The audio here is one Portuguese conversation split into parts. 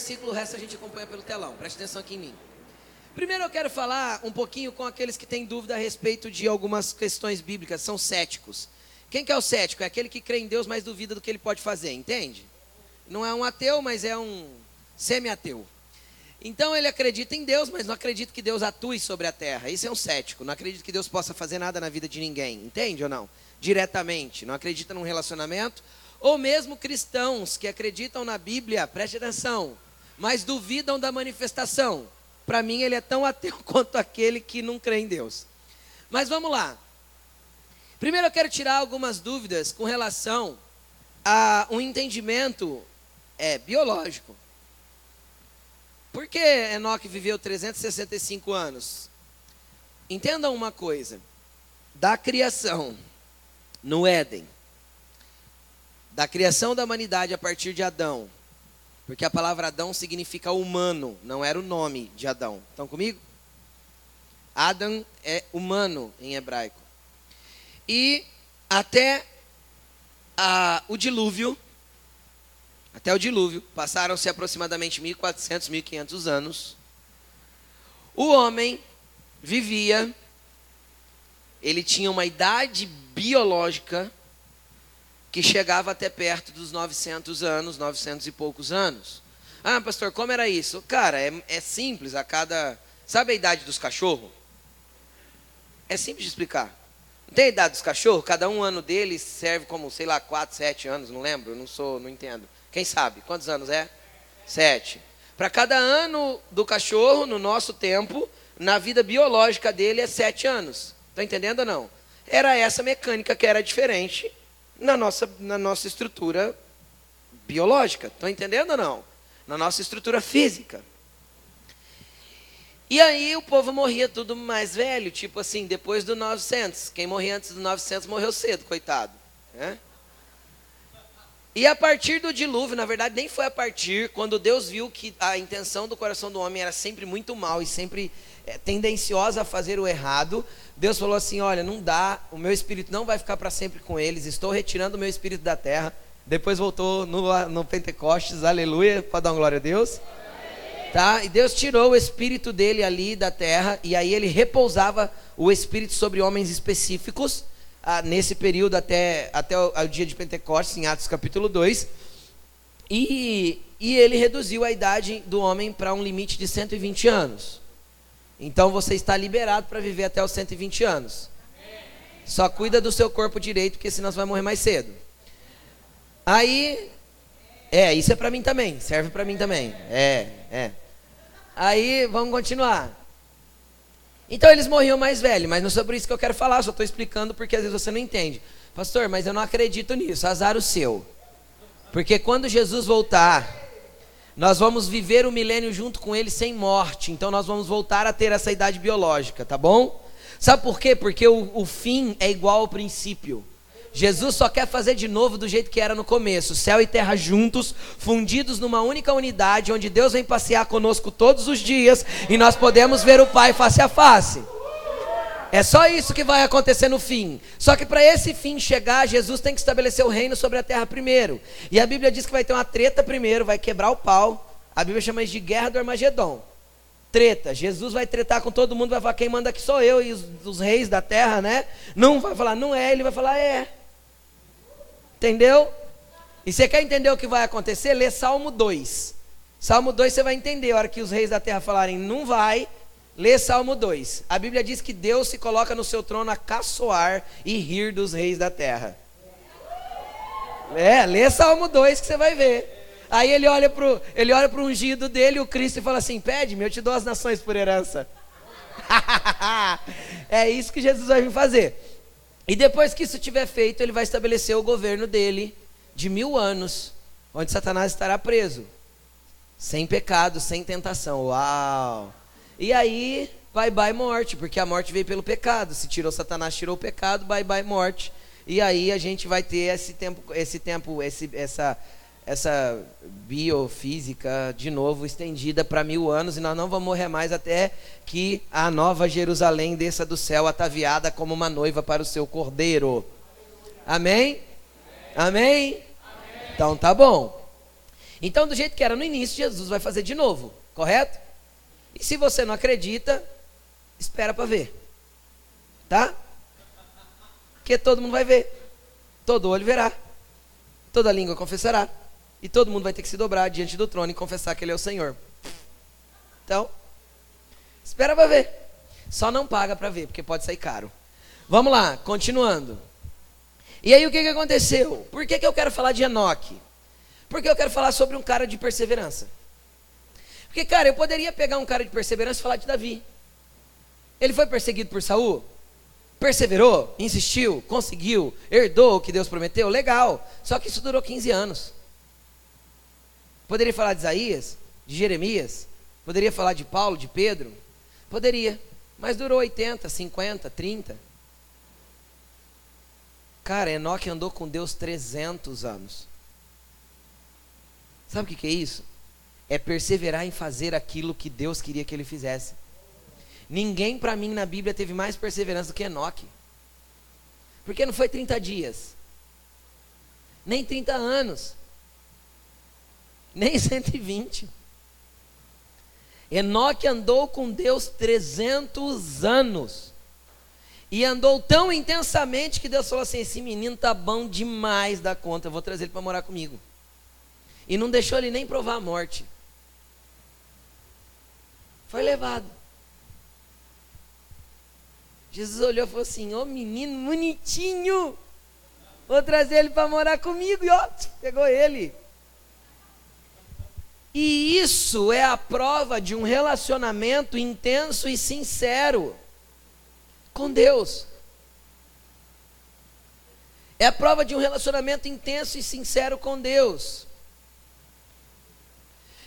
versículo, o resto a gente acompanha pelo telão. Preste atenção aqui em mim. Primeiro eu quero falar um pouquinho com aqueles que têm dúvida a respeito de algumas questões bíblicas, são céticos. Quem que é o cético? É aquele que crê em Deus, mas duvida do que ele pode fazer, entende? Não é um ateu, mas é um semi-ateu. Então ele acredita em Deus, mas não acredita que Deus atue sobre a terra. Isso é um cético. Não acredita que Deus possa fazer nada na vida de ninguém. Entende ou não? Diretamente. Não acredita num relacionamento. Ou mesmo cristãos que acreditam na Bíblia, preste atenção, mas duvidam da manifestação. Para mim, ele é tão ateu quanto aquele que não crê em Deus. Mas vamos lá. Primeiro eu quero tirar algumas dúvidas com relação a um entendimento é, biológico. Por que Enoque viveu 365 anos? Entendam uma coisa: da criação no Éden, da criação da humanidade a partir de Adão, porque a palavra Adão significa humano, não era o nome de Adão. Estão comigo? Adam é humano em hebraico. E até a, o dilúvio, até o dilúvio, passaram-se aproximadamente 1400, 1500 anos. O homem vivia, ele tinha uma idade biológica que chegava até perto dos 900 anos, 900 e poucos anos. Ah, pastor, como era isso? Cara, é, é simples, a cada. Sabe a idade dos cachorros? É simples de explicar. Não tem a idade dos cachorros? Cada um ano deles serve como, sei lá, 4, 7 anos, não lembro, não sou, não entendo. Quem sabe? Quantos anos é? Sete. Para cada ano do cachorro, no nosso tempo, na vida biológica dele é sete anos. Está entendendo ou não? Era essa mecânica que era diferente na nossa, na nossa estrutura biológica. Estão entendendo ou não? Na nossa estrutura física. E aí o povo morria tudo mais velho, tipo assim, depois do 900. Quem morria antes do 900 morreu cedo, coitado. Né? E a partir do dilúvio, na verdade, nem foi a partir, quando Deus viu que a intenção do coração do homem era sempre muito mal e sempre é, tendenciosa a fazer o errado, Deus falou assim: Olha, não dá, o meu espírito não vai ficar para sempre com eles, estou retirando o meu espírito da terra. Depois voltou no, no Pentecostes, aleluia, para dar uma glória a Deus. Tá? E Deus tirou o espírito dele ali da terra, e aí ele repousava o espírito sobre homens específicos, ah, nesse período até, até o, dia de Pentecostes, em Atos capítulo 2. E, e ele reduziu a idade do homem para um limite de 120 anos. Então você está liberado para viver até os 120 anos. Só cuida do seu corpo direito, porque senão você vai morrer mais cedo. Aí, é, isso é para mim também, serve para mim também. É, é. Aí, vamos continuar. Então eles morriam mais velhos, mas não é sobre isso que eu quero falar, só estou explicando porque às vezes você não entende. Pastor, mas eu não acredito nisso, azar o seu. Porque quando Jesus voltar, nós vamos viver o milênio junto com ele sem morte. Então nós vamos voltar a ter essa idade biológica, tá bom? Sabe por quê? Porque o, o fim é igual ao princípio. Jesus só quer fazer de novo do jeito que era no começo, céu e terra juntos, fundidos numa única unidade, onde Deus vem passear conosco todos os dias e nós podemos ver o Pai face a face. É só isso que vai acontecer no fim. Só que para esse fim chegar, Jesus tem que estabelecer o reino sobre a terra primeiro. E a Bíblia diz que vai ter uma treta primeiro, vai quebrar o pau. A Bíblia chama isso de guerra do Armagedon. Treta. Jesus vai tretar com todo mundo, vai falar: quem manda aqui sou eu e os, os reis da terra, né? Não vai falar, não é, ele vai falar, é. Entendeu? E você quer entender o que vai acontecer? Lê Salmo 2. Salmo 2 você vai entender. A hora que os reis da terra falarem, não vai, Lê Salmo 2. A Bíblia diz que Deus se coloca no seu trono a caçoar e rir dos reis da terra. É, lê Salmo 2 que você vai ver. Aí ele olha olha pro ungido dele, o Cristo, e fala assim: Pede-me, eu te dou as nações por herança. é isso que Jesus vai vir fazer. E depois que isso tiver feito, ele vai estabelecer o governo dele de mil anos, onde Satanás estará preso, sem pecado, sem tentação. Uau! E aí, bye bye morte, porque a morte veio pelo pecado. Se tirou Satanás, tirou o pecado, bye bye morte. E aí a gente vai ter esse tempo, esse tempo, esse, essa essa biofísica de novo estendida para mil anos e nós não vamos morrer mais até que a nova Jerusalém desça do céu ataviada como uma noiva para o seu cordeiro. Amém? Amém? Amém? Então tá bom. Então, do jeito que era no início, Jesus vai fazer de novo, correto? E se você não acredita, espera para ver. Tá? Porque todo mundo vai ver. Todo olho verá. Toda língua confessará. E todo mundo vai ter que se dobrar diante do trono e confessar que Ele é o Senhor. Então, espera para ver. Só não paga para ver, porque pode sair caro. Vamos lá, continuando. E aí o que, que aconteceu? Por que, que eu quero falar de Enoque? Porque eu quero falar sobre um cara de perseverança. Porque, cara, eu poderia pegar um cara de perseverança e falar de Davi. Ele foi perseguido por Saul? Perseverou, insistiu, conseguiu, herdou o que Deus prometeu? Legal. Só que isso durou 15 anos. Poderia falar de Isaías, de Jeremias, poderia falar de Paulo, de Pedro, poderia, mas durou 80, 50, 30. Cara, Enoque andou com Deus 300 anos. Sabe o que, que é isso? É perseverar em fazer aquilo que Deus queria que ele fizesse. Ninguém para mim na Bíblia teve mais perseverança do que Enoque. Porque não foi 30 dias, nem 30 anos nem 120. Enoque andou com Deus 300 anos. E andou tão intensamente que Deus falou assim: esse menino tá bom demais da conta, eu vou trazer ele para morar comigo. E não deixou ele nem provar a morte. Foi levado. Jesus olhou e falou assim: Ô oh, menino bonitinho, vou trazer ele para morar comigo. E ó, pegou ele. E isso é a prova de um relacionamento intenso e sincero com Deus. É a prova de um relacionamento intenso e sincero com Deus.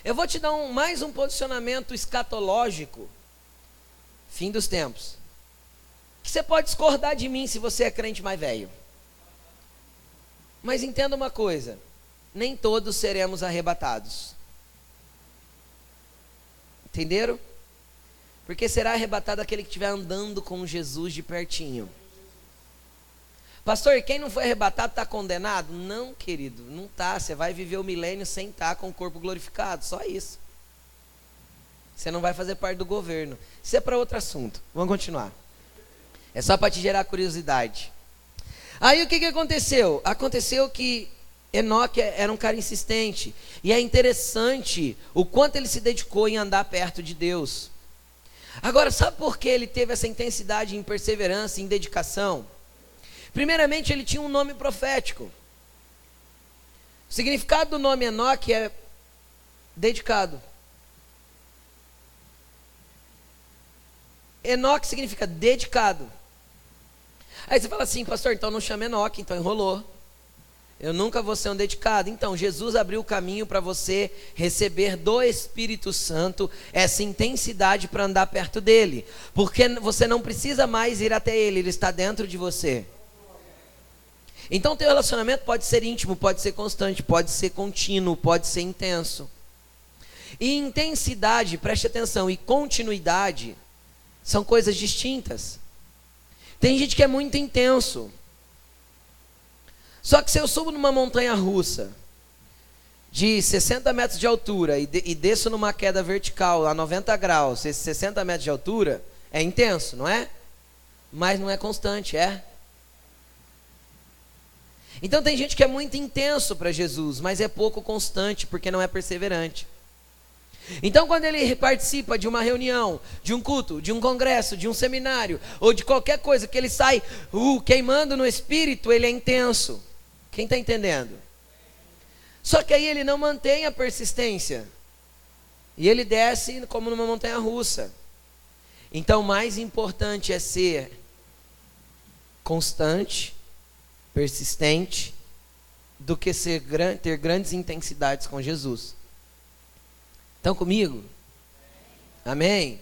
Eu vou te dar um, mais um posicionamento escatológico, fim dos tempos. Que você pode discordar de mim se você é crente mais velho. Mas entenda uma coisa: nem todos seremos arrebatados. Entenderam? Porque será arrebatado aquele que estiver andando com Jesus de pertinho. Pastor, quem não foi arrebatado está condenado? Não, querido, não está. Você vai viver o milênio sem estar tá com o corpo glorificado, só isso. Você não vai fazer parte do governo. Isso é para outro assunto. Vamos continuar. É só para te gerar curiosidade. Aí o que, que aconteceu? Aconteceu que Enoque era um cara insistente. E é interessante o quanto ele se dedicou em andar perto de Deus. Agora, sabe por que ele teve essa intensidade em perseverança, em dedicação? Primeiramente, ele tinha um nome profético. O significado do nome Enoque é dedicado. Enoque significa dedicado. Aí você fala assim, pastor, então não chama Enoque, então enrolou. Eu nunca vou ser um dedicado. Então, Jesus abriu o caminho para você receber do Espírito Santo essa intensidade para andar perto dele. Porque você não precisa mais ir até ele, ele está dentro de você. Então, teu relacionamento pode ser íntimo, pode ser constante, pode ser contínuo, pode ser intenso. E intensidade, preste atenção, e continuidade são coisas distintas. Tem gente que é muito intenso. Só que se eu subo numa montanha russa de 60 metros de altura e, de, e desço numa queda vertical a 90 graus, esses 60 metros de altura, é intenso, não é? Mas não é constante, é? Então tem gente que é muito intenso para Jesus, mas é pouco constante porque não é perseverante. Então, quando ele participa de uma reunião, de um culto, de um congresso, de um seminário, ou de qualquer coisa que ele sai uh, queimando no espírito, ele é intenso. Quem está entendendo? Só que aí ele não mantém a persistência. E ele desce como numa montanha russa. Então, o mais importante é ser constante, persistente, do que ser, ter grandes intensidades com Jesus. Estão comigo? Amém?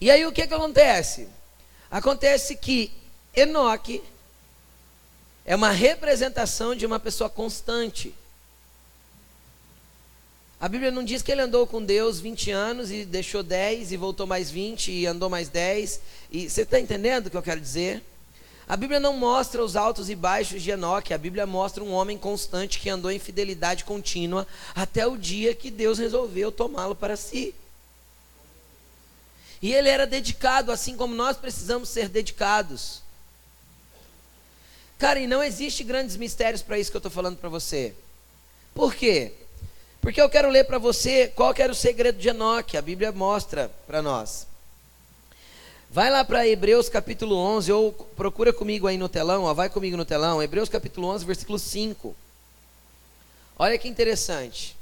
E aí o que, que acontece? Acontece que Enoque é uma representação de uma pessoa constante. A Bíblia não diz que ele andou com Deus 20 anos e deixou 10 e voltou mais 20 e andou mais 10. E você está entendendo o que eu quero dizer? A Bíblia não mostra os altos e baixos de Enoque, a Bíblia mostra um homem constante que andou em fidelidade contínua até o dia que Deus resolveu tomá-lo para si. E ele era dedicado, assim como nós precisamos ser dedicados. Cara, e não existe grandes mistérios para isso que eu estou falando para você. Por quê? Porque eu quero ler para você qual era o segredo de Enoque. A Bíblia mostra para nós. Vai lá para Hebreus capítulo 11, ou procura comigo aí no telão, ó, vai comigo no telão, Hebreus capítulo 11, versículo 5. Olha que interessante.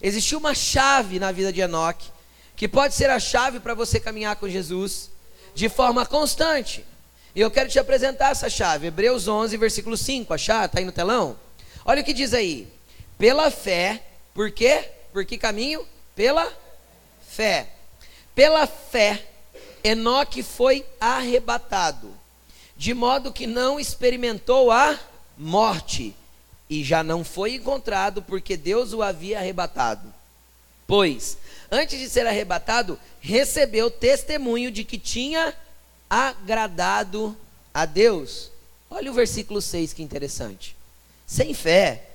Existiu uma chave na vida de Enoque, que pode ser a chave para você caminhar com Jesus de forma constante. E eu quero te apresentar essa chave, Hebreus 11, versículo 5, achar? Está aí no telão? Olha o que diz aí. Pela fé, por quê? Por que caminho? Pela fé. Pela fé, Enoque foi arrebatado, de modo que não experimentou a morte, e já não foi encontrado, porque Deus o havia arrebatado. Pois, antes de ser arrebatado, recebeu testemunho de que tinha agradado a Deus. Olha o versículo 6 que interessante. Sem fé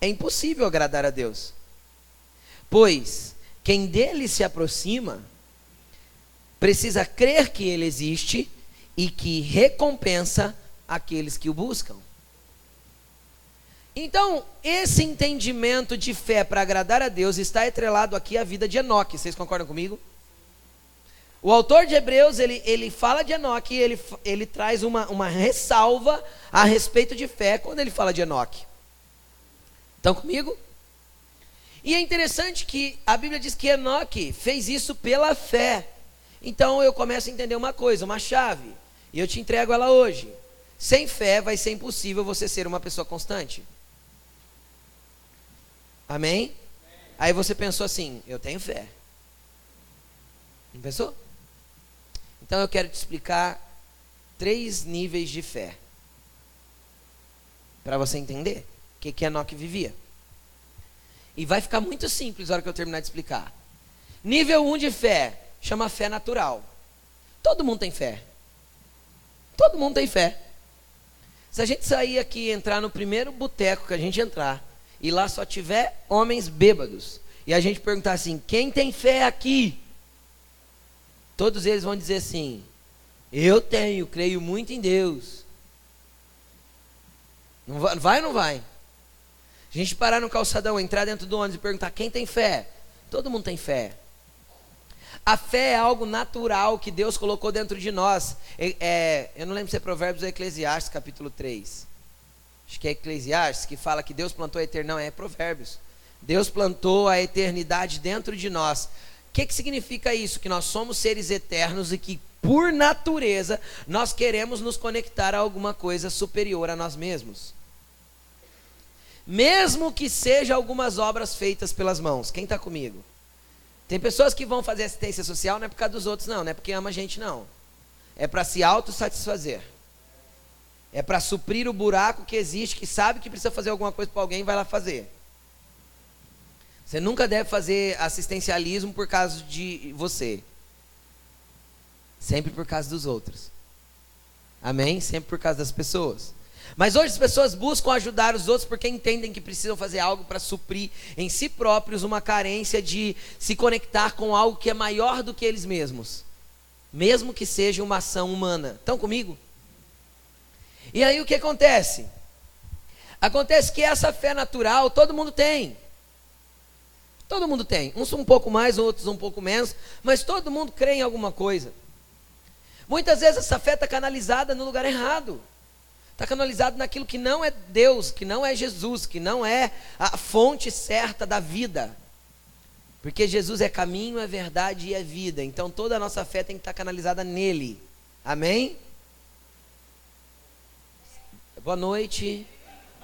é impossível agradar a Deus. Pois quem dele se aproxima precisa crer que ele existe e que recompensa aqueles que o buscam. Então, esse entendimento de fé para agradar a Deus está atrelado aqui à vida de Enoque. Vocês concordam comigo? O autor de Hebreus, ele, ele fala de Enoque e ele, ele traz uma, uma ressalva a respeito de fé quando ele fala de Enoque. Estão comigo? E é interessante que a Bíblia diz que Enoque fez isso pela fé. Então eu começo a entender uma coisa, uma chave, e eu te entrego ela hoje. Sem fé vai ser impossível você ser uma pessoa constante. Amém? Aí você pensou assim: eu tenho fé. Não pensou? Então eu quero te explicar três níveis de fé. Para você entender o que, que Enoque vivia. E vai ficar muito simples na hora que eu terminar de explicar. Nível 1 um de fé chama fé natural. Todo mundo tem fé. Todo mundo tem fé. Se a gente sair aqui e entrar no primeiro boteco que a gente entrar, e lá só tiver homens bêbados, e a gente perguntar assim: quem tem fé aqui? Todos eles vão dizer assim: eu tenho, creio muito em Deus. Não vai, ou não vai? A gente parar no calçadão, entrar dentro do ônibus e perguntar: quem tem fé? Todo mundo tem fé. A fé é algo natural que Deus colocou dentro de nós. É, é, eu não lembro se é Provérbios ou Eclesiastes, capítulo 3. Acho que é Eclesiastes, que fala que Deus plantou a eternidade. Não, é Provérbios. Deus plantou a eternidade dentro de nós. O que, que significa isso? Que nós somos seres eternos e que, por natureza, nós queremos nos conectar a alguma coisa superior a nós mesmos. Mesmo que seja algumas obras feitas pelas mãos. Quem está comigo? Tem pessoas que vão fazer assistência social não é por causa dos outros, não, não é porque ama a gente, não. É para se autossatisfazer. É para suprir o buraco que existe, que sabe que precisa fazer alguma coisa para alguém, vai lá fazer. Você nunca deve fazer assistencialismo por causa de você. Sempre por causa dos outros. Amém? Sempre por causa das pessoas. Mas hoje as pessoas buscam ajudar os outros porque entendem que precisam fazer algo para suprir em si próprios uma carência de se conectar com algo que é maior do que eles mesmos, mesmo que seja uma ação humana. Estão comigo? E aí o que acontece? Acontece que essa fé natural todo mundo tem. Todo mundo tem. Uns um pouco mais, outros um pouco menos, mas todo mundo crê em alguma coisa. Muitas vezes essa fé está canalizada no lugar errado. Está canalizado naquilo que não é Deus, que não é Jesus, que não é a fonte certa da vida. Porque Jesus é caminho, é verdade e é vida. Então toda a nossa fé tem que estar canalizada nele. Amém? Boa noite.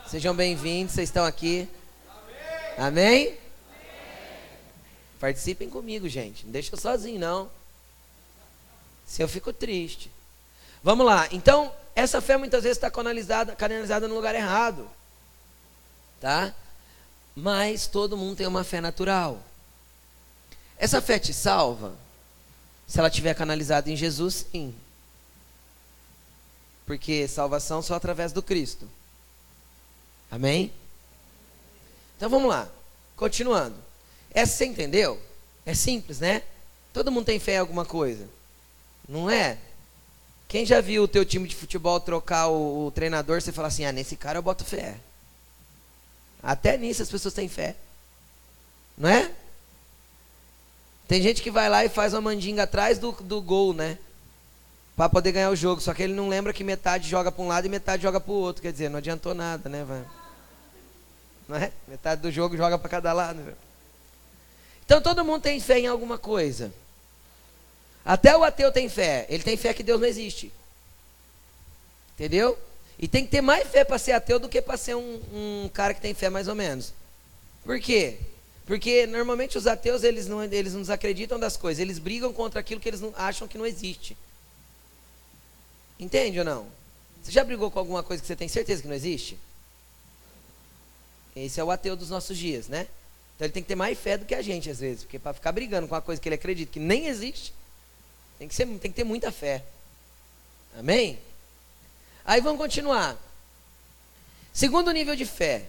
Sejam bem-vindos, vocês estão aqui. Amém? Amém? Participem comigo, gente. Não deixa eu sozinho, não. Se eu fico triste. Vamos lá. Então, essa fé muitas vezes está canalizada, canalizada no lugar errado. Tá? Mas todo mundo tem uma fé natural. Essa fé te salva? Se ela estiver canalizada em Jesus, sim. Porque salvação só através do Cristo. Amém? Então vamos lá. Continuando. Essa você entendeu? É simples, né? Todo mundo tem fé em alguma coisa. Não é? Quem já viu o teu time de futebol trocar o, o treinador, você fala assim, ah, nesse cara eu boto fé. Até nisso as pessoas têm fé. Não é? Tem gente que vai lá e faz uma mandinga atrás do, do gol, né? Para poder ganhar o jogo. Só que ele não lembra que metade joga para um lado e metade joga para o outro. Quer dizer, não adiantou nada, né? Vai? Não é? Metade do jogo joga para cada lado. Então todo mundo tem fé em alguma coisa. Até o ateu tem fé. Ele tem fé que Deus não existe. Entendeu? E tem que ter mais fé para ser ateu do que para ser um, um, cara que tem fé mais ou menos. Por quê? Porque normalmente os ateus eles não, eles não desacreditam das coisas, eles brigam contra aquilo que eles não, acham que não existe. Entende ou não? Você já brigou com alguma coisa que você tem certeza que não existe? Esse é o ateu dos nossos dias, né? Então ele tem que ter mais fé do que a gente às vezes, porque para ficar brigando com uma coisa que ele acredita que nem existe, tem que, ser, tem que ter muita fé. Amém? Aí vamos continuar. Segundo nível de fé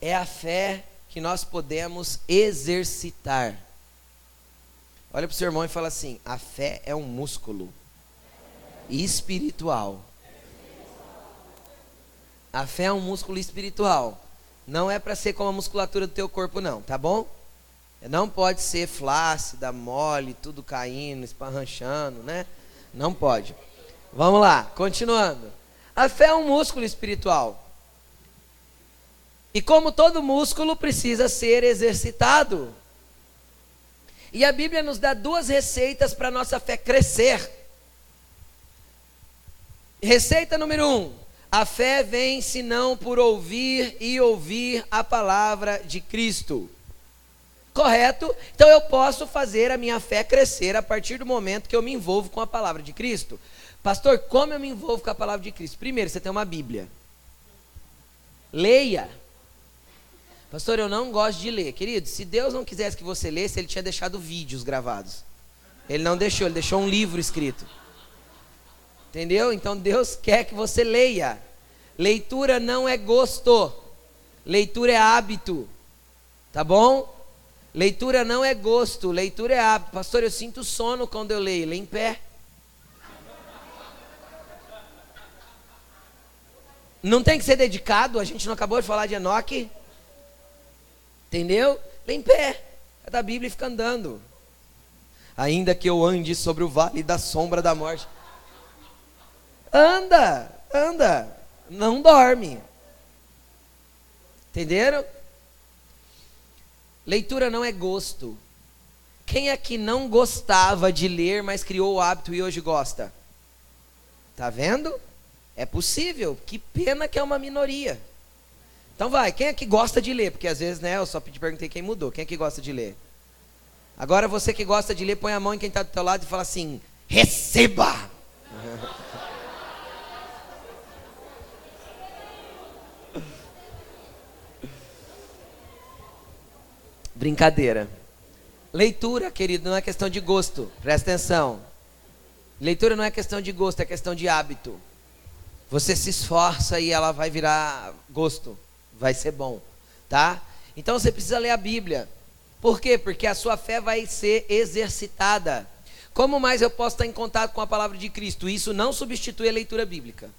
é a fé que nós podemos exercitar. Olha para o seu irmão e fala assim: a fé é um músculo espiritual. A fé é um músculo espiritual. Não é para ser como a musculatura do teu corpo, não, tá bom? Não pode ser flácida, mole, tudo caindo, esparranchando, né? Não pode. Vamos lá, continuando. A fé é um músculo espiritual. E como todo músculo precisa ser exercitado. E a Bíblia nos dá duas receitas para a nossa fé crescer. Receita número um: a fé vem senão por ouvir e ouvir a palavra de Cristo. Correto? Então eu posso fazer a minha fé crescer a partir do momento que eu me envolvo com a palavra de Cristo. Pastor, como eu me envolvo com a palavra de Cristo? Primeiro, você tem uma Bíblia. Leia. Pastor, eu não gosto de ler. Querido, se Deus não quisesse que você lesse, Ele tinha deixado vídeos gravados. Ele não deixou, Ele deixou um livro escrito. Entendeu? Então Deus quer que você leia. Leitura não é gosto. Leitura é hábito. Tá bom? Leitura não é gosto, leitura é hábito. Pastor, eu sinto sono quando eu leio. Lê em pé. Não tem que ser dedicado, a gente não acabou de falar de Enoque. Entendeu? Lê em pé. É da Bíblia e fica andando. Ainda que eu ande sobre o vale da sombra da morte. Anda, anda. Não dorme. Entenderam? Leitura não é gosto. Quem é que não gostava de ler, mas criou o hábito e hoje gosta? Tá vendo? É possível. Que pena que é uma minoria. Então vai, quem é que gosta de ler? Porque às vezes, né, eu só te perguntei quem mudou. Quem é que gosta de ler? Agora você que gosta de ler, põe a mão em quem está do teu lado e fala assim: receba! Brincadeira. Leitura, querido, não é questão de gosto. Presta atenção. Leitura não é questão de gosto, é questão de hábito. Você se esforça e ela vai virar gosto. Vai ser bom, tá? Então você precisa ler a Bíblia. Por quê? Porque a sua fé vai ser exercitada. Como mais eu posso estar em contato com a palavra de Cristo? Isso não substitui a leitura bíblica.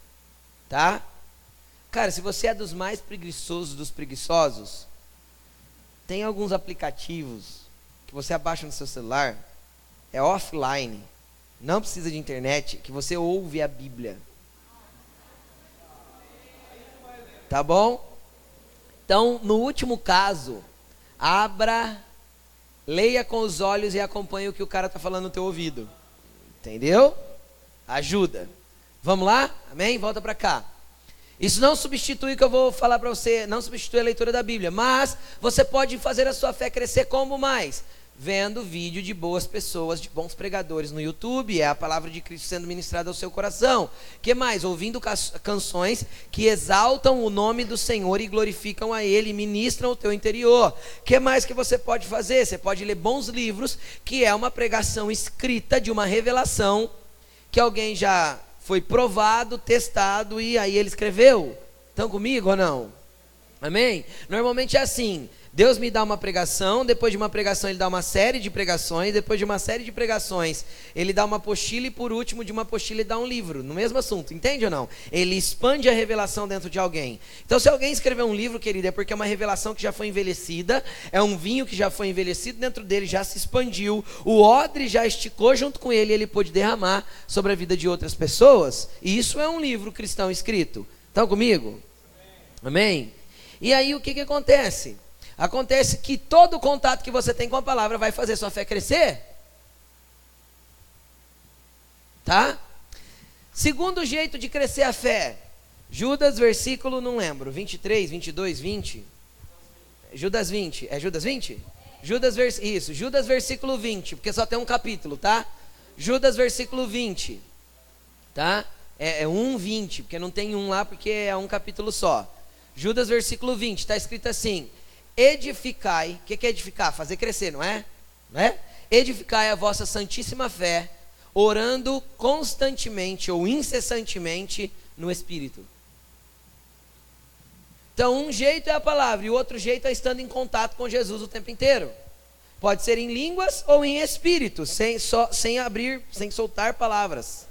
Tá? Cara, se você é dos mais preguiçosos dos preguiçosos, tem alguns aplicativos que você abaixa no seu celular, é offline, não precisa de internet, que você ouve a Bíblia. Tá bom? Então, no último caso, abra, leia com os olhos e acompanhe o que o cara está falando no teu ouvido. Entendeu? Ajuda. Vamos lá? Amém? Volta para cá. Isso não substitui o que eu vou falar para você, não substitui a leitura da Bíblia, mas você pode fazer a sua fé crescer como mais? Vendo vídeo de boas pessoas, de bons pregadores no YouTube, é a palavra de Cristo sendo ministrada ao seu coração. Que mais? Ouvindo canções que exaltam o nome do Senhor e glorificam a Ele, ministram o teu interior. Que mais que você pode fazer? Você pode ler bons livros, que é uma pregação escrita de uma revelação que alguém já foi provado, testado e aí ele escreveu. Estão comigo ou não? Amém? Normalmente é assim: Deus me dá uma pregação, depois de uma pregação ele dá uma série de pregações, depois de uma série de pregações ele dá uma apostila e por último de uma apostila ele dá um livro, no mesmo assunto, entende ou não? Ele expande a revelação dentro de alguém. Então se alguém escrever um livro, querido, é porque é uma revelação que já foi envelhecida, é um vinho que já foi envelhecido dentro dele, já se expandiu, o odre já esticou junto com ele e ele pôde derramar sobre a vida de outras pessoas, e isso é um livro cristão escrito. Estão comigo? Amém? E aí o que, que acontece? Acontece que todo contato que você tem com a palavra vai fazer sua fé crescer. Tá? Segundo jeito de crescer a fé. Judas, versículo, não lembro, 23, 22, 20. Judas 20. É Judas 20? Judas, vers... isso, Judas, versículo 20, porque só tem um capítulo, tá? Judas, versículo 20. Tá? É, é 1, 20, porque não tem um lá, porque é um capítulo só. Judas, versículo 20, está escrito assim: edificai. O que, é edificar? Fazer crescer, não é? Não é? Edificai a vossa santíssima fé, orando constantemente ou incessantemente no Espírito. Então, um jeito é a palavra e o outro jeito é estando em contato com Jesus o tempo inteiro. Pode ser em línguas ou em espírito, sem, só, sem abrir, sem soltar palavras.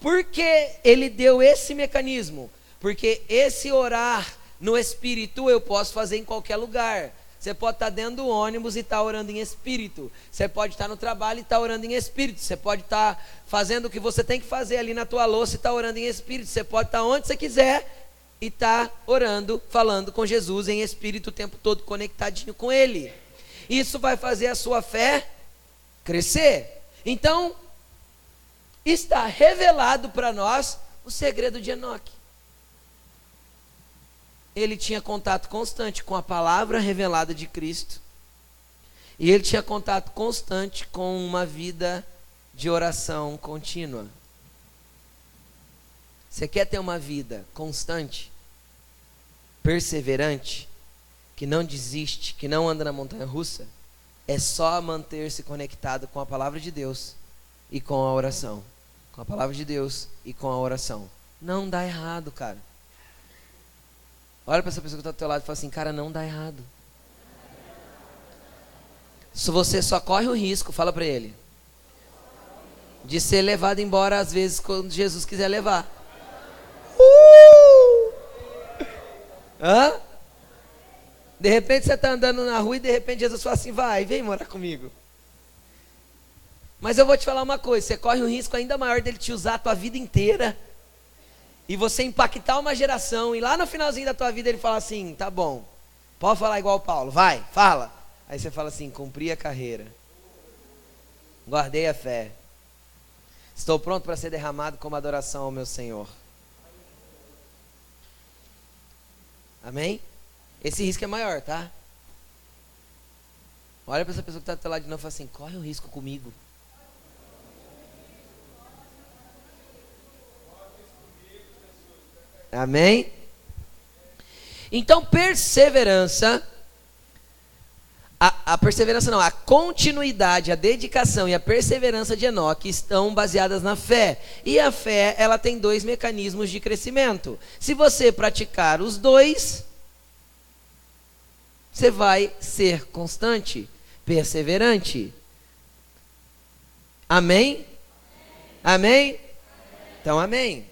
Por que ele deu esse mecanismo? Porque esse orar no espírito eu posso fazer em qualquer lugar. Você pode estar dentro do ônibus e estar tá orando em espírito. Você pode estar no trabalho e estar tá orando em espírito. Você pode estar fazendo o que você tem que fazer ali na tua louça e estar tá orando em espírito. Você pode estar onde você quiser e estar orando, falando com Jesus em espírito o tempo todo conectadinho com Ele. Isso vai fazer a sua fé crescer. Então, está revelado para nós o segredo de Enoque ele tinha contato constante com a palavra revelada de Cristo. E ele tinha contato constante com uma vida de oração contínua. Você quer ter uma vida constante, perseverante, que não desiste, que não anda na montanha russa? É só manter-se conectado com a palavra de Deus e com a oração. Com a palavra de Deus e com a oração. Não dá errado, cara. Olha para essa pessoa que está do teu lado e fala assim, cara, não dá errado. Se você só corre o risco, fala para ele, de ser levado embora às vezes quando Jesus quiser levar. Uh! Hã? De repente você está andando na rua e de repente Jesus fala assim, vai, vem morar comigo. Mas eu vou te falar uma coisa, você corre um risco ainda maior dele te usar a tua vida inteira e você impactar uma geração, e lá no finalzinho da tua vida ele fala assim: tá bom, pode falar igual Paulo, vai, fala. Aí você fala assim: cumpri a carreira, guardei a fé, estou pronto para ser derramado como adoração ao meu Senhor. Amém? Esse risco é maior, tá? Olha para essa pessoa que está do teu lado de novo e fala assim: corre o risco comigo. Amém? Então, perseverança, a, a, perseverança não, a continuidade, a dedicação e a perseverança de Enoque estão baseadas na fé. E a fé, ela tem dois mecanismos de crescimento. Se você praticar os dois, você vai ser constante, perseverante. Amém? Amém? Então, amém.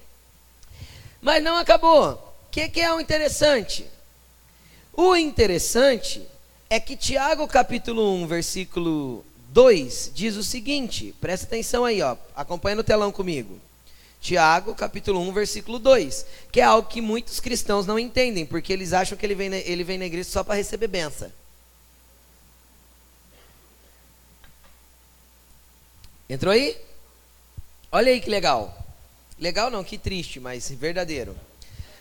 Mas não acabou. O que, que é o interessante? O interessante é que Tiago capítulo 1, versículo 2 diz o seguinte, presta atenção aí, ó, acompanha no telão comigo. Tiago, capítulo 1, versículo 2, que é algo que muitos cristãos não entendem, porque eles acham que ele vem na, ele vem na igreja só para receber benção. Entrou aí? Olha aí que legal. Legal não, que triste, mas verdadeiro.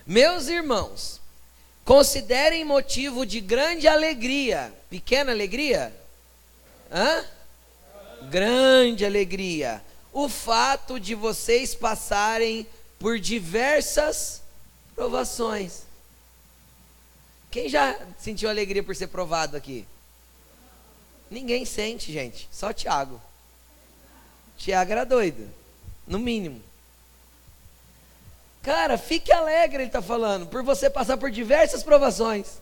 Meus irmãos, considerem motivo de grande alegria, pequena alegria? Hã? Grande alegria o fato de vocês passarem por diversas provações. Quem já sentiu alegria por ser provado aqui? Ninguém sente, gente. Só Tiago. Tiago era doido, no mínimo. Cara, fique alegre, ele está falando, por você passar por diversas provações.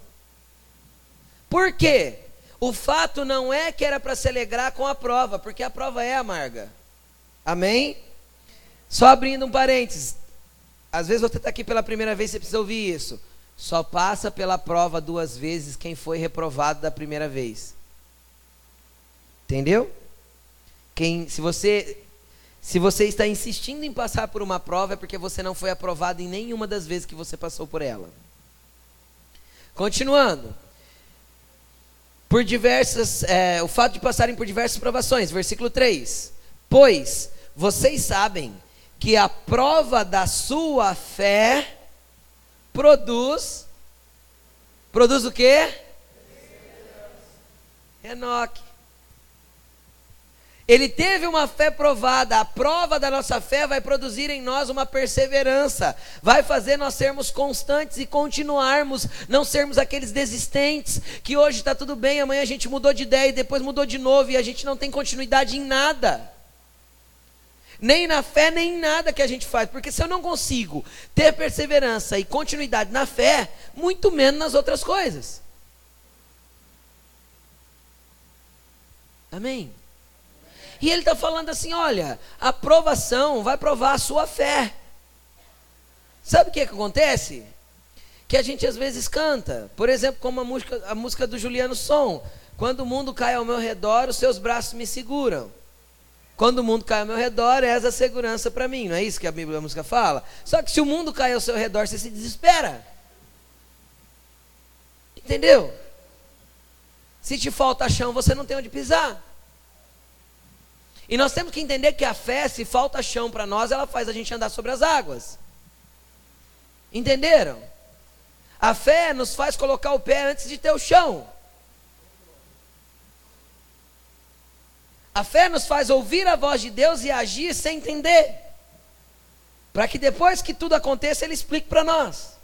Por quê? O fato não é que era para se alegrar com a prova, porque a prova é amarga. Amém? Só abrindo um parênteses. Às vezes você está aqui pela primeira vez, você precisa ouvir isso. Só passa pela prova duas vezes quem foi reprovado da primeira vez. Entendeu? Quem, se você se você está insistindo em passar por uma prova é porque você não foi aprovado em nenhuma das vezes que você passou por ela. Continuando. Por diversas, é, o fato de passarem por diversas provações, versículo 3. Pois vocês sabem que a prova da sua fé produz produz o quê? Enoque. Ele teve uma fé provada, a prova da nossa fé vai produzir em nós uma perseverança, vai fazer nós sermos constantes e continuarmos, não sermos aqueles desistentes, que hoje está tudo bem, amanhã a gente mudou de ideia e depois mudou de novo e a gente não tem continuidade em nada nem na fé, nem em nada que a gente faz, porque se eu não consigo ter perseverança e continuidade na fé, muito menos nas outras coisas. Amém? E ele está falando assim: olha, a provação vai provar a sua fé. Sabe o que, que acontece? Que a gente às vezes canta, por exemplo, como a música, a música do Juliano Som: Quando o mundo cai ao meu redor, os seus braços me seguram. Quando o mundo cai ao meu redor, és a segurança para mim. Não é isso que a Bíblia a música fala? Só que se o mundo cai ao seu redor, você se desespera. Entendeu? Se te falta chão, você não tem onde pisar. E nós temos que entender que a fé, se falta chão para nós, ela faz a gente andar sobre as águas. Entenderam? A fé nos faz colocar o pé antes de ter o chão. A fé nos faz ouvir a voz de Deus e agir sem entender. Para que depois que tudo aconteça, Ele explique para nós.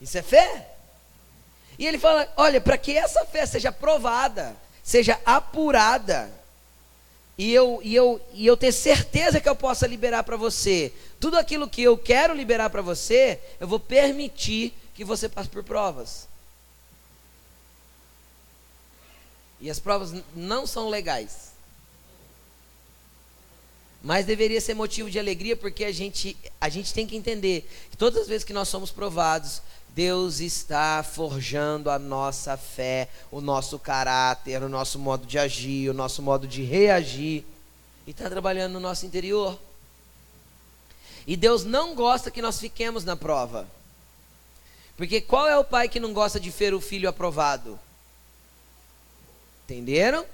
Isso é fé. E ele fala: olha, para que essa fé seja provada, seja apurada, e eu, e eu, e eu ter certeza que eu possa liberar para você tudo aquilo que eu quero liberar para você, eu vou permitir que você passe por provas. E as provas não são legais. Mas deveria ser motivo de alegria, porque a gente, a gente tem que entender que todas as vezes que nós somos provados, Deus está forjando a nossa fé, o nosso caráter, o nosso modo de agir, o nosso modo de reagir, e está trabalhando no nosso interior. E Deus não gosta que nós fiquemos na prova. Porque qual é o pai que não gosta de ver o filho aprovado? Entenderam?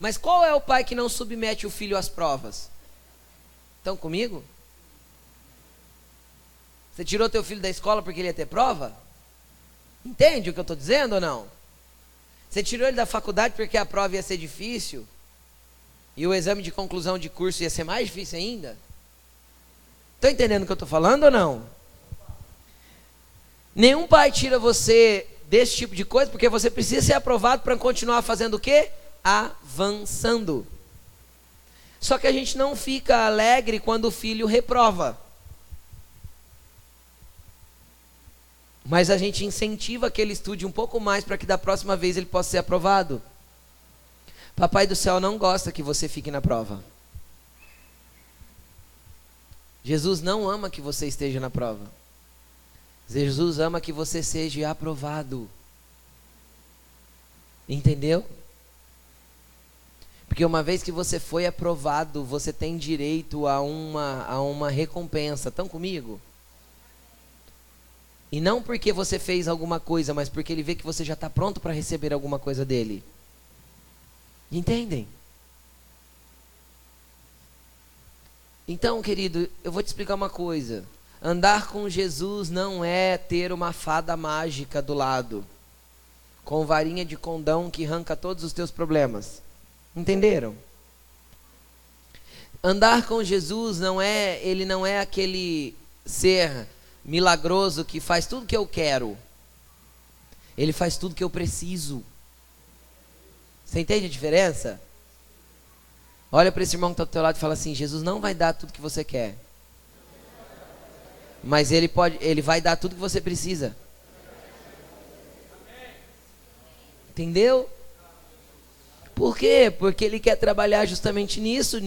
Mas qual é o pai que não submete o filho às provas? Estão comigo? Você tirou teu filho da escola porque ele ia ter prova? Entende o que eu estou dizendo ou não? Você tirou ele da faculdade porque a prova ia ser difícil? E o exame de conclusão de curso ia ser mais difícil ainda? Estão entendendo o que eu estou falando ou não? Nenhum pai tira você desse tipo de coisa, porque você precisa ser aprovado para continuar fazendo o quê? Avançando. Só que a gente não fica alegre quando o filho reprova. Mas a gente incentiva que ele estude um pouco mais para que da próxima vez ele possa ser aprovado. Papai do céu não gosta que você fique na prova. Jesus não ama que você esteja na prova. Jesus ama que você seja aprovado. Entendeu? Porque uma vez que você foi aprovado, você tem direito a uma, a uma recompensa. Estão comigo? E não porque você fez alguma coisa, mas porque ele vê que você já está pronto para receber alguma coisa dele. Entendem? Então, querido, eu vou te explicar uma coisa. Andar com Jesus não é ter uma fada mágica do lado, com varinha de condão que arranca todos os teus problemas. Entenderam? Andar com Jesus não é, ele não é aquele ser milagroso que faz tudo que eu quero. Ele faz tudo que eu preciso. Você entende a diferença? Olha para esse irmão que está do teu lado e fala assim: Jesus não vai dar tudo que você quer. Mas ele pode, ele vai dar tudo que você precisa. Entendeu? Por quê? Porque ele quer trabalhar justamente nisso,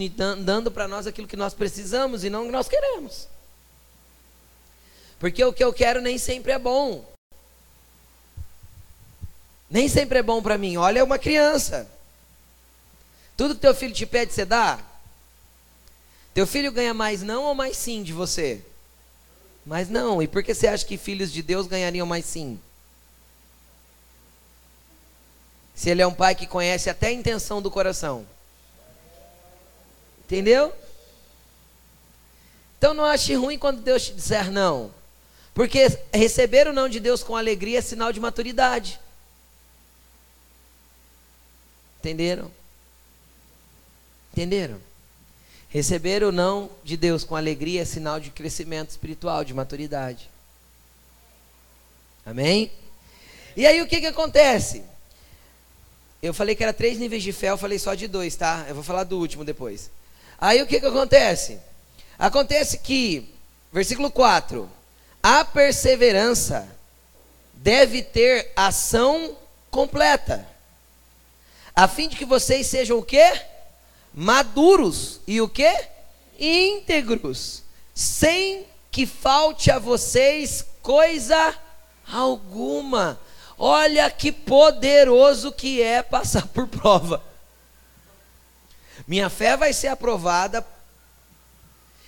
dando para nós aquilo que nós precisamos e não o que nós queremos. Porque o que eu quero nem sempre é bom. Nem sempre é bom para mim. Olha uma criança. Tudo que teu filho te pede, você dá? Teu filho ganha mais não ou mais sim de você? Mas não. E por que você acha que filhos de Deus ganhariam mais sim? Se ele é um pai que conhece até a intenção do coração. Entendeu? Então não ache ruim quando Deus te disser não. Porque receber o não de Deus com alegria é sinal de maturidade. Entenderam? Entenderam? Receber o não de Deus com alegria é sinal de crescimento espiritual, de maturidade. Amém? E aí o que, que acontece? Eu falei que era três níveis de fé, eu falei só de dois, tá? Eu vou falar do último depois. Aí o que, que acontece? Acontece que, versículo 4: a perseverança deve ter ação completa, a fim de que vocês sejam o quê? Maduros e o quê? Íntegros, sem que falte a vocês coisa alguma. Olha que poderoso que é passar por prova. Minha fé vai ser aprovada,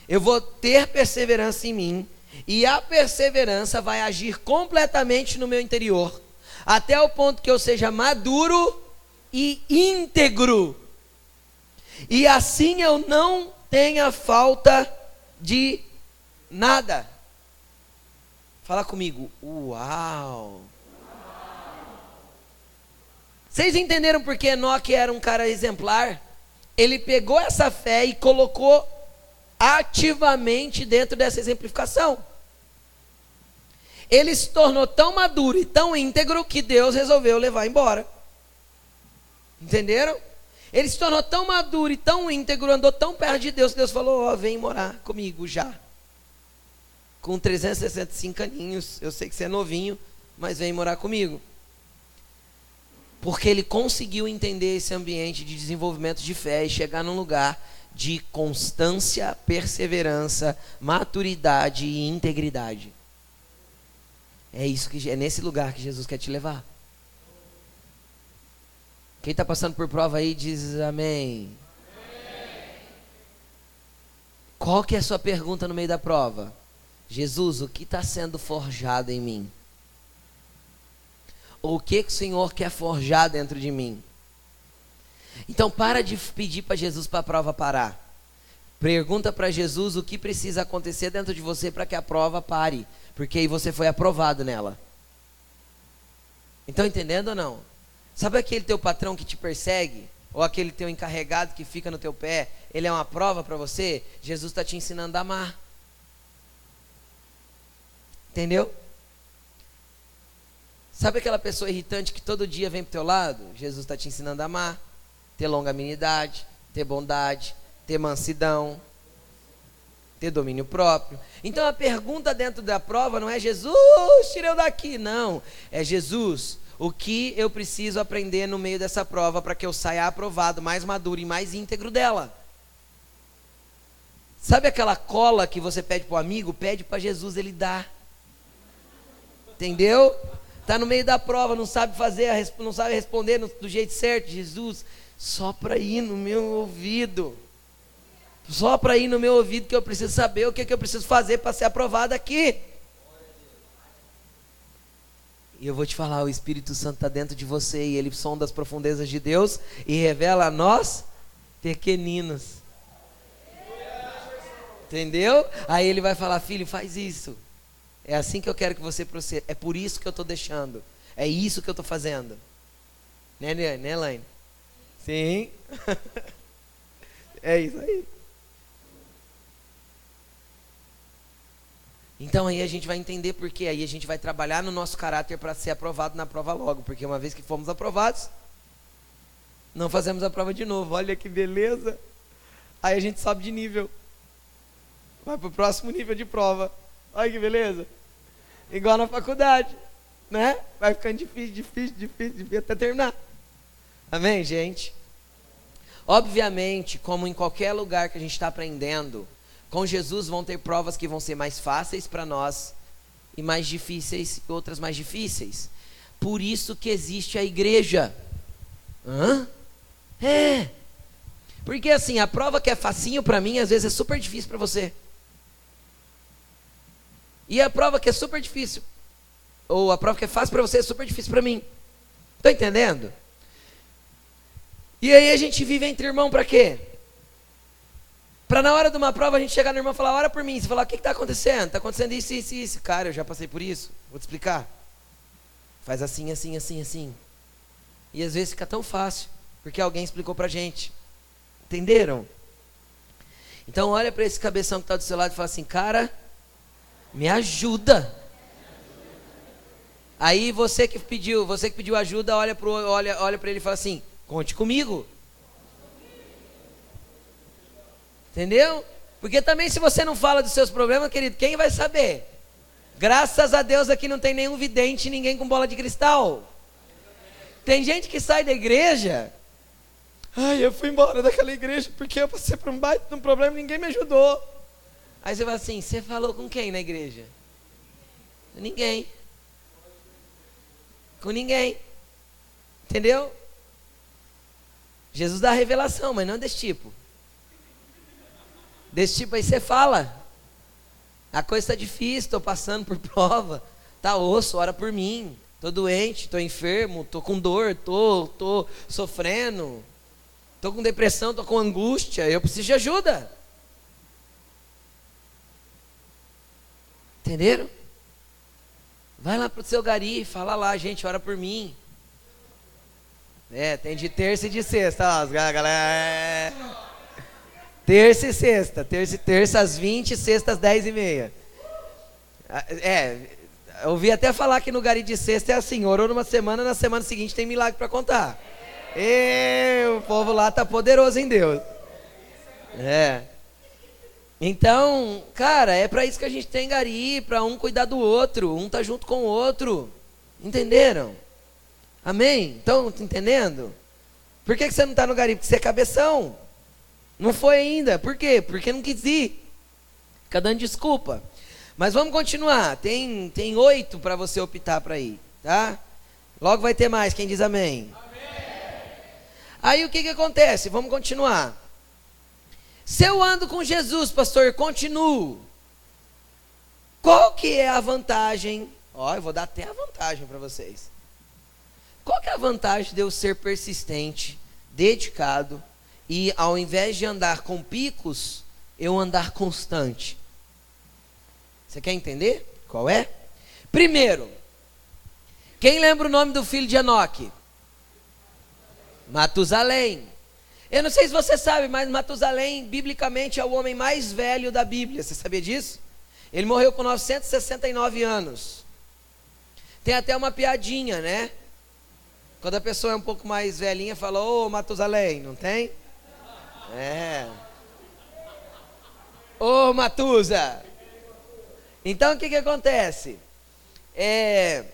eu vou ter perseverança em mim, e a perseverança vai agir completamente no meu interior, até o ponto que eu seja maduro e íntegro. E assim eu não tenha falta de nada. Fala comigo. Uau! Vocês entenderam porque Enoque era um cara exemplar? Ele pegou essa fé e colocou ativamente dentro dessa exemplificação. Ele se tornou tão maduro e tão íntegro que Deus resolveu levar embora. Entenderam? Ele se tornou tão maduro e tão íntegro, andou tão perto de Deus que Deus falou: Ó, oh, vem morar comigo já. Com 365 aninhos, eu sei que você é novinho, mas vem morar comigo. Porque ele conseguiu entender esse ambiente de desenvolvimento de fé e chegar num lugar de constância, perseverança, maturidade e integridade. É isso que é nesse lugar que Jesus quer te levar. Quem está passando por prova aí diz amém. amém. Qual que é a sua pergunta no meio da prova? Jesus, o que está sendo forjado em mim? Ou o que, que o Senhor quer forjar dentro de mim? Então para de pedir para Jesus para a prova parar. Pergunta para Jesus o que precisa acontecer dentro de você para que a prova pare, porque aí você foi aprovado nela. Então entendendo ou não? Sabe aquele teu patrão que te persegue? Ou aquele teu encarregado que fica no teu pé? Ele é uma prova para você? Jesus está te ensinando a amar. Entendeu? Sabe aquela pessoa irritante que todo dia vem pro teu lado? Jesus está te ensinando a amar ter longanimidade, ter bondade, ter mansidão, ter domínio próprio. Então a pergunta dentro da prova não é Jesus, tira eu daqui, não. É Jesus, o que eu preciso aprender no meio dessa prova para que eu saia aprovado, mais maduro e mais íntegro dela. Sabe aquela cola que você pede para o amigo? Pede para Jesus, ele dá. Entendeu? Está no meio da prova, não sabe fazer, não sabe responder do jeito certo. Jesus, só para ir no meu ouvido. Só para ir no meu ouvido que eu preciso saber o que, que eu preciso fazer para ser aprovado aqui. E eu vou te falar, o Espírito Santo está dentro de você e ele sonda as profundezas de Deus e revela a nós, pequeninos. Entendeu? Aí ele vai falar, filho, faz isso. É assim que eu quero que você proceda. É por isso que eu estou deixando. É isso que eu estou fazendo. Né, né, né, Elaine? Sim. é isso aí. Então aí a gente vai entender por quê. Aí a gente vai trabalhar no nosso caráter para ser aprovado na prova logo. Porque uma vez que fomos aprovados, não fazemos a prova de novo. Olha que beleza. Aí a gente sobe de nível. Vai para o próximo nível de prova. Olha que beleza. Igual na faculdade. Né? Vai ficando difícil, difícil, difícil, difícil até terminar. Amém, gente? Obviamente, como em qualquer lugar que a gente está aprendendo, com Jesus vão ter provas que vão ser mais fáceis para nós e mais difíceis e outras mais difíceis. Por isso que existe a igreja. Hã? É. Porque assim, a prova que é facinho para mim, às vezes é super difícil para você. E a prova que é super difícil, ou a prova que é fácil para você, é super difícil para mim. Tá entendendo? E aí a gente vive entre irmão para quê? Para na hora de uma prova a gente chegar no irmão e falar, ora por mim. Você falar, o que está acontecendo? Está acontecendo isso, isso, isso. Cara, eu já passei por isso. Vou te explicar. Faz assim, assim, assim, assim. E às vezes fica tão fácil, porque alguém explicou para gente. Entenderam? Então olha para esse cabeção que está do seu lado e fala assim, cara, me ajuda. Aí você que pediu, você que pediu ajuda, olha para olha, olha ele e fala assim, conte comigo. Entendeu? Porque também se você não fala dos seus problemas, querido, quem vai saber? Graças a Deus aqui não tem nenhum vidente, ninguém com bola de cristal. Tem gente que sai da igreja. Ai, eu fui embora daquela igreja porque eu passei por um baita de um problema e ninguém me ajudou. Aí você fala assim: você falou com quem na igreja? Ninguém. Com ninguém. Entendeu? Jesus dá revelação, mas não desse tipo. Desse tipo aí você fala. A coisa está difícil, estou passando por prova. Tá osso, ora por mim. Estou doente, estou enfermo, estou com dor, tô, tô sofrendo. Estou com depressão, estou com angústia. Eu preciso de ajuda. Entenderam? Vai lá pro seu gari, fala lá, gente, ora por mim. É, tem de terça e de sexta, ó, galera. É. Terça e sexta. Terça, terça às 20, sexta às 10 e meia. Ah, é, eu ouvi até falar que no gari de sexta é assim, orou numa semana, na semana seguinte tem milagre para contar. E o povo lá tá poderoso em Deus. É. Então, cara, é para isso que a gente tem gari, para um cuidar do outro, um tá junto com o outro. Entenderam? Amém? Então, tá entendendo? Por que, que você não está no gari? Porque você é cabeção. Não foi ainda. Por quê? Porque não quis ir. Fica dando desculpa. Mas vamos continuar. Tem, tem oito para você optar para ir, tá? Logo vai ter mais. Quem diz amém? amém? Aí o que, que acontece? Vamos continuar. Se eu ando com Jesus, pastor, continuo. Qual que é a vantagem? Ó, eu vou dar até a vantagem para vocês. Qual que é a vantagem de eu ser persistente, dedicado, e ao invés de andar com picos, eu andar constante. Você quer entender qual é? Primeiro, quem lembra o nome do filho de Enoque? Matusalém. Eu não sei se você sabe, mas Matusalém, biblicamente, é o homem mais velho da Bíblia. Você sabia disso? Ele morreu com 969 anos. Tem até uma piadinha, né? Quando a pessoa é um pouco mais velhinha, fala, ô Matusalém, não tem? É. Ô Matusa! Então o que, que acontece? É,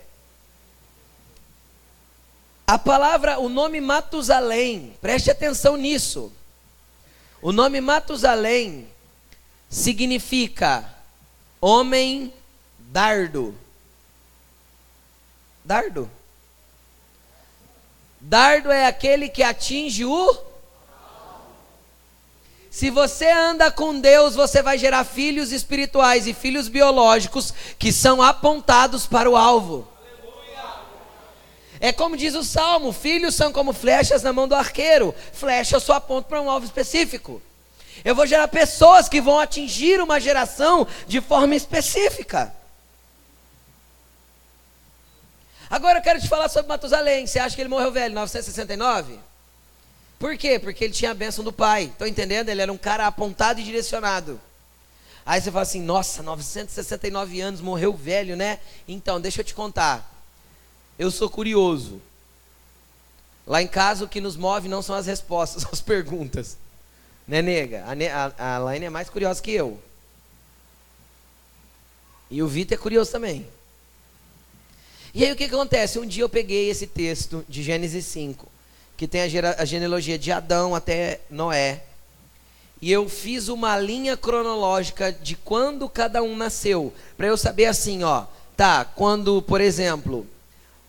a palavra, o nome Matusalém, preste atenção nisso. O nome Matusalém significa homem dardo. Dardo? Dardo é aquele que atinge o. Se você anda com Deus, você vai gerar filhos espirituais e filhos biológicos que são apontados para o alvo. É como diz o salmo: filhos são como flechas na mão do arqueiro. Flecha só aponto para um alvo específico. Eu vou gerar pessoas que vão atingir uma geração de forma específica. Agora eu quero te falar sobre Matusalém. Você acha que ele morreu velho, 969? Por quê? Porque ele tinha a bênção do pai. Estão entendendo? Ele era um cara apontado e direcionado. Aí você fala assim: nossa, 969 anos, morreu velho, né? Então, deixa eu te contar. Eu sou curioso. Lá em casa, o que nos move não são as respostas, são as perguntas. Né, nega? A, a, a Laine é mais curiosa que eu. E o Vitor é curioso também. E aí o que acontece? Um dia eu peguei esse texto de Gênesis 5, que tem a, a genealogia de Adão até Noé, e eu fiz uma linha cronológica de quando cada um nasceu, para eu saber assim, ó, tá, quando, por exemplo,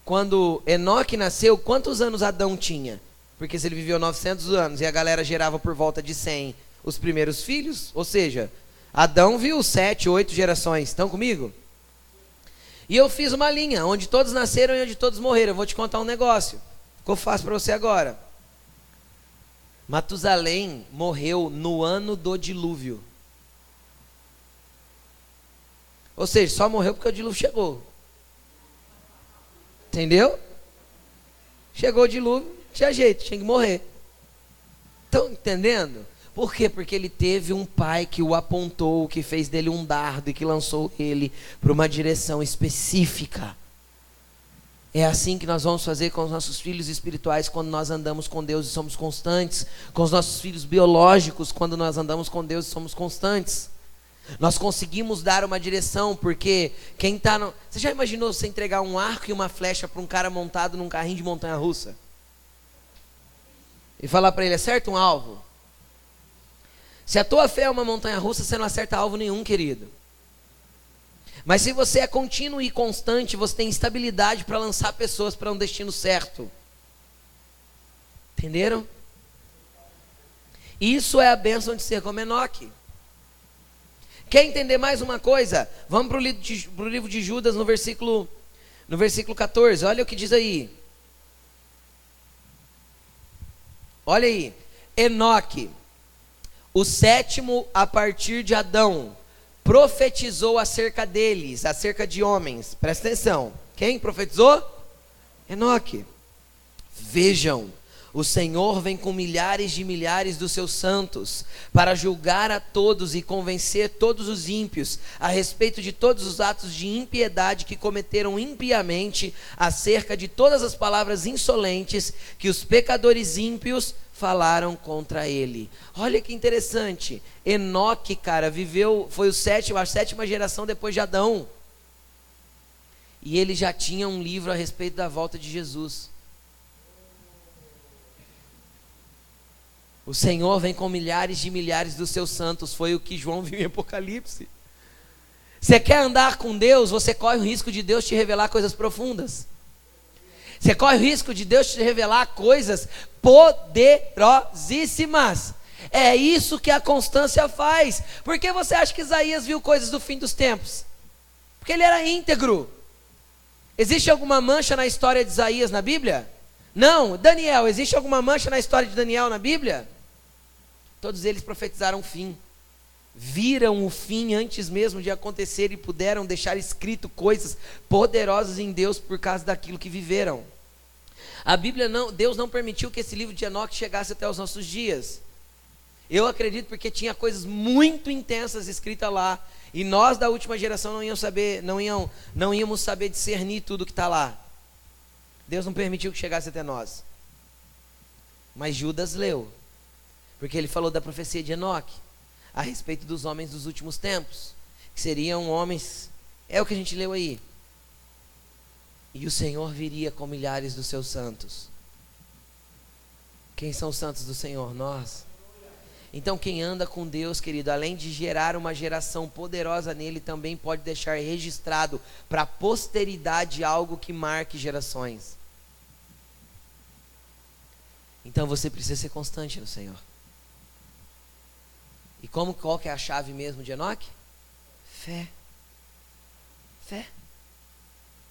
quando Enoque nasceu, quantos anos Adão tinha? Porque se ele viveu 900 anos e a galera gerava por volta de 100 os primeiros filhos, ou seja, Adão viu sete, oito gerações. Estão comigo? E eu fiz uma linha onde todos nasceram e onde todos morreram. Eu vou te contar um negócio. Eu faço para você agora? Matusalém morreu no ano do dilúvio. Ou seja, só morreu porque o dilúvio chegou. Entendeu? Chegou o dilúvio, tinha jeito, tinha que morrer. Estão entendendo? Por quê? Porque ele teve um pai que o apontou, que fez dele um dardo e que lançou ele para uma direção específica. É assim que nós vamos fazer com os nossos filhos espirituais quando nós andamos com Deus e somos constantes, com os nossos filhos biológicos quando nós andamos com Deus e somos constantes. Nós conseguimos dar uma direção, porque quem está no. Você já imaginou você entregar um arco e uma flecha para um cara montado num carrinho de montanha russa? e falar para ele: acerta um alvo. Se a tua fé é uma montanha russa, você não acerta alvo nenhum, querido. Mas se você é contínuo e constante, você tem estabilidade para lançar pessoas para um destino certo. Entenderam? Isso é a bênção de ser como Enoque. Quer entender mais uma coisa? Vamos para o livro, de Judas no versículo, no versículo 14. Olha o que diz aí. Olha aí, Enoque, o sétimo a partir de Adão, profetizou acerca deles, acerca de homens. Presta atenção. Quem profetizou? Enoque. Vejam, o Senhor vem com milhares de milhares dos seus santos para julgar a todos e convencer todos os ímpios a respeito de todos os atos de impiedade que cometeram impiamente, acerca de todas as palavras insolentes que os pecadores ímpios falaram contra ele. Olha que interessante. Enoque, cara, viveu, foi o sétimo, a sétima geração depois de Adão. E ele já tinha um livro a respeito da volta de Jesus. O Senhor vem com milhares de milhares dos seus santos, foi o que João viu em Apocalipse. Você quer andar com Deus, você corre o risco de Deus te revelar coisas profundas. Você corre o risco de Deus te revelar coisas poderosíssimas. É isso que a constância faz. Por que você acha que Isaías viu coisas do fim dos tempos? Porque ele era íntegro. Existe alguma mancha na história de Isaías na Bíblia? Não. Daniel, existe alguma mancha na história de Daniel na Bíblia? Todos eles profetizaram fim. Viram o fim antes mesmo de acontecer e puderam deixar escrito coisas poderosas em Deus por causa daquilo que viveram. A Bíblia não, Deus não permitiu que esse livro de Enoque chegasse até os nossos dias. Eu acredito porque tinha coisas muito intensas escritas lá e nós da última geração não íamos saber, não iam, não íamos saber discernir tudo que está lá. Deus não permitiu que chegasse até nós. Mas Judas leu. Porque ele falou da profecia de Enoque a respeito dos homens dos últimos tempos, que seriam homens, é o que a gente leu aí. E o Senhor viria com milhares dos seus santos. Quem são os santos do Senhor? Nós. Então, quem anda com Deus, querido, além de gerar uma geração poderosa nele, também pode deixar registrado para a posteridade algo que marque gerações. Então, você precisa ser constante no Senhor. E como qual que é a chave mesmo de Enoque? Fé. Fé.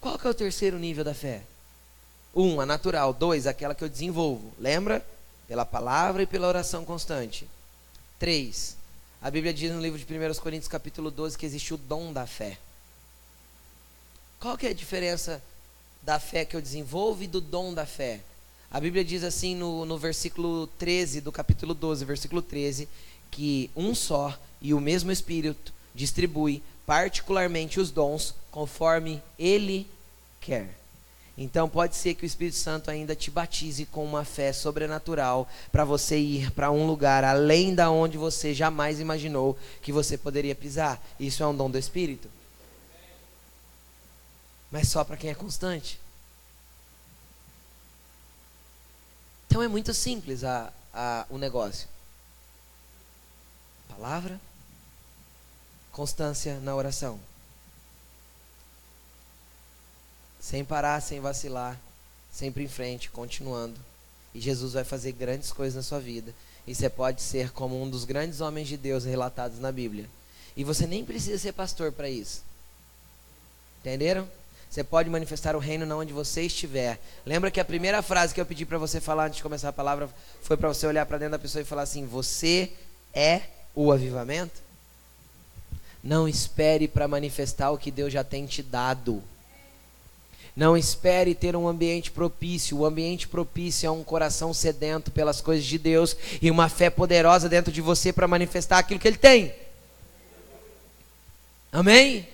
Qual que é o terceiro nível da fé? Um, a natural. Dois, aquela que eu desenvolvo. Lembra? Pela palavra e pela oração constante. Três, a Bíblia diz no livro de 1 Coríntios capítulo 12 que existe o dom da fé. Qual que é a diferença da fé que eu desenvolvo e do dom da fé? A Bíblia diz assim no, no versículo 13 do capítulo 12, versículo 13, que um só e o mesmo Espírito distribui particularmente os dons conforme Ele quer. Então pode ser que o Espírito Santo ainda te batize com uma fé sobrenatural para você ir para um lugar além da onde você jamais imaginou que você poderia pisar. Isso é um dom do Espírito. Mas só para quem é constante. Então é muito simples a, a, o negócio. Palavra, constância na oração. Sem parar, sem vacilar, sempre em frente, continuando. E Jesus vai fazer grandes coisas na sua vida. E você pode ser como um dos grandes homens de Deus relatados na Bíblia. E você nem precisa ser pastor para isso. Entenderam? Você pode manifestar o reino na onde você estiver. Lembra que a primeira frase que eu pedi para você falar antes de começar a palavra foi para você olhar para dentro da pessoa e falar assim: Você é o avivamento? Não espere para manifestar o que Deus já tem te dado. Não espere ter um ambiente propício. O ambiente propício é um coração sedento pelas coisas de Deus e uma fé poderosa dentro de você para manifestar aquilo que Ele tem. Amém?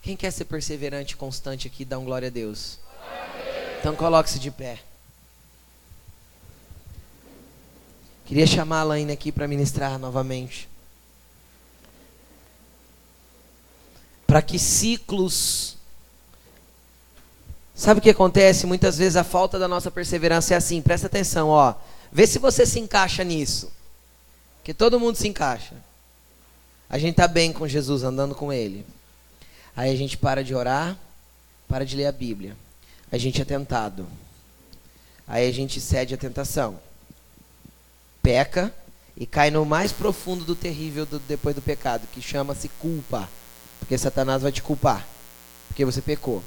Quem quer ser perseverante e constante aqui, dá um glória a Deus. Então coloque-se de pé. Queria chamar a Laine aqui para ministrar novamente. Para que ciclos Sabe o que acontece? Muitas vezes a falta da nossa perseverança é assim. Presta atenção, ó. Vê se você se encaixa nisso. Que todo mundo se encaixa. A gente tá bem com Jesus, andando com Ele. Aí a gente para de orar, para de ler a Bíblia. A gente é tentado. Aí a gente cede à tentação. Peca e cai no mais profundo do terrível do, depois do pecado, que chama-se culpa. Porque Satanás vai te culpar. Porque você pecou.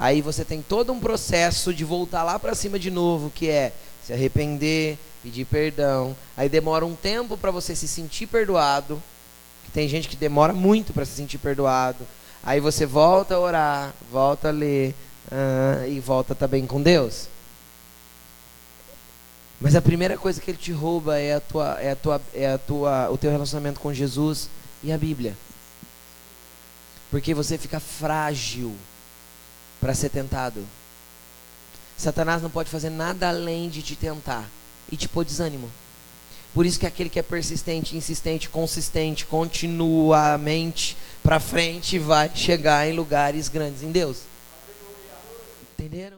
Aí você tem todo um processo de voltar lá para cima de novo, que é se arrepender, pedir perdão. Aí demora um tempo para você se sentir perdoado. Que tem gente que demora muito para se sentir perdoado. Aí você volta a orar, volta a ler uh, e volta também com Deus. Mas a primeira coisa que ele te rouba é a tua, é a tua, é a tua, o teu relacionamento com Jesus e a Bíblia. Porque você fica frágil para ser tentado. Satanás não pode fazer nada além de te tentar e te pôr desânimo. Por isso que aquele que é persistente, insistente, consistente, continuamente para frente vai chegar em lugares grandes em Deus. Entenderam?